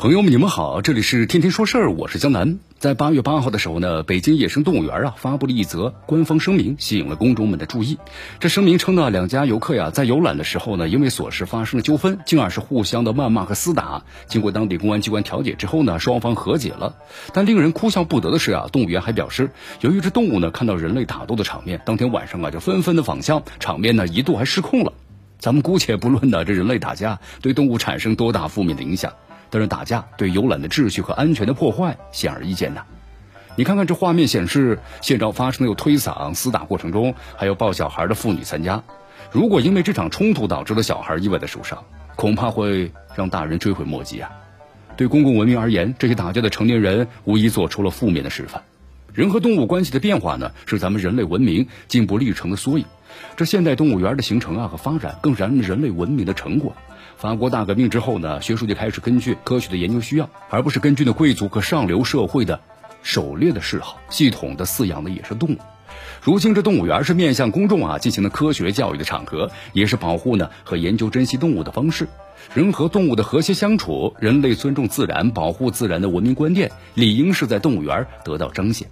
朋友们，你们好，这里是天天说事儿，我是江南。在八月八号的时候呢，北京野生动物园啊发布了一则官方声明，吸引了公众们的注意。这声明称呢，两家游客呀在游览的时候呢，因为琐事发生了纠纷，进而是互相的谩骂和厮打。经过当地公安机关调解之后呢，双方和解了。但令人哭笑不得的是啊，动物园还表示，由于这动物呢看到人类打斗的场面，当天晚上啊就纷纷的仿效，场面呢一度还失控了。咱们姑且不论呢这人类打架对动物产生多大负面的影响。但是打架对游览的秩序和安全的破坏显而易见呐。你看看这画面显示，现场发生的有推搡、厮打过程中，还有抱小孩的妇女参加。如果因为这场冲突导致了小孩意外的受伤，恐怕会让大人追悔莫及啊。对公共文明而言，这些打架的成年人无疑做出了负面的示范。人和动物关系的变化呢，是咱们人类文明进步历程的缩影。这现代动物园的形成啊和发展，更是人类文明的成果。法国大革命之后呢，学术界开始根据科学的研究需要，而不是根据呢贵族和上流社会的狩猎的嗜好，系统的饲养的野生动物。如今这动物园是面向公众啊进行的科学教育的场合，也是保护呢和研究珍稀动物的方式。人和动物的和谐相处，人类尊重自然、保护自然的文明观念，理应是在动物园得到彰显。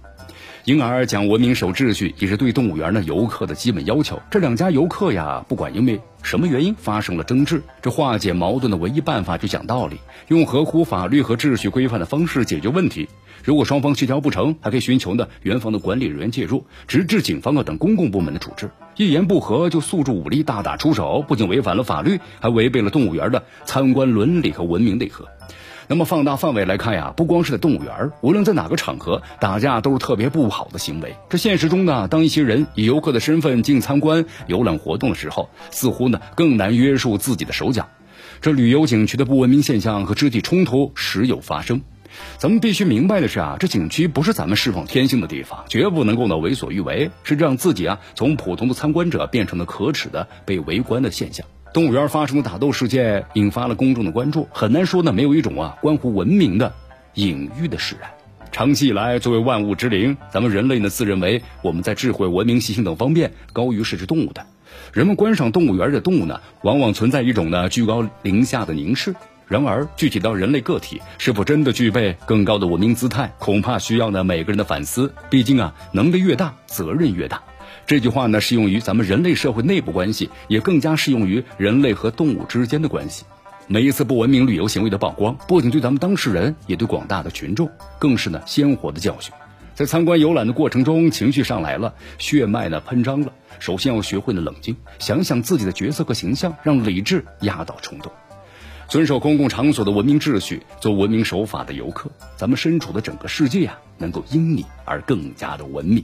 因而讲文明守秩序也是对动物园的游客的基本要求。这两家游客呀，不管因为什么原因发生了争执，这化解矛盾的唯一办法就讲道理，用合乎法律和秩序规范的方式解决问题。如果双方协调不成，还可以寻求呢园方的管理人员介入，直至警方啊等公共部门的处置。一言不合就诉诸武力大打出手，不仅违反了法律，还违背了动物园的参观伦理和文明内核。那么放大范围来看呀，不光是在动物园，无论在哪个场合打架都是特别不好的行为。这现实中呢，当一些人以游客的身份进参观游览活动的时候，似乎呢更难约束自己的手脚。这旅游景区的不文明现象和肢体冲突时有发生。咱们必须明白的是啊，这景区不是咱们释放天性的地方，绝不能够呢为所欲为，是让自己啊从普通的参观者变成了可耻的被围观的现象。动物园发生的打斗事件引发了公众的关注，很难说呢没有一种啊关乎文明的隐喻的使然。长期以来，作为万物之灵，咱们人类呢自认为我们在智慧、文明、习性等方面高于是只动物的。人们观赏动物园的动物呢，往往存在一种呢居高临下的凝视。然而，具体到人类个体是否真的具备更高的文明姿态，恐怕需要呢每个人的反思。毕竟啊，能力越大，责任越大。这句话呢，适用于咱们人类社会内部关系，也更加适用于人类和动物之间的关系。每一次不文明旅游行为的曝光，不仅对咱们当事人，也对广大的群众，更是呢鲜活的教训。在参观游览的过程中，情绪上来了，血脉呢喷张了，首先要学会了冷静，想想自己的角色和形象，让理智压倒冲动，遵守公共场所的文明秩序，做文明守法的游客，咱们身处的整个世界呀，能够因你而更加的文明。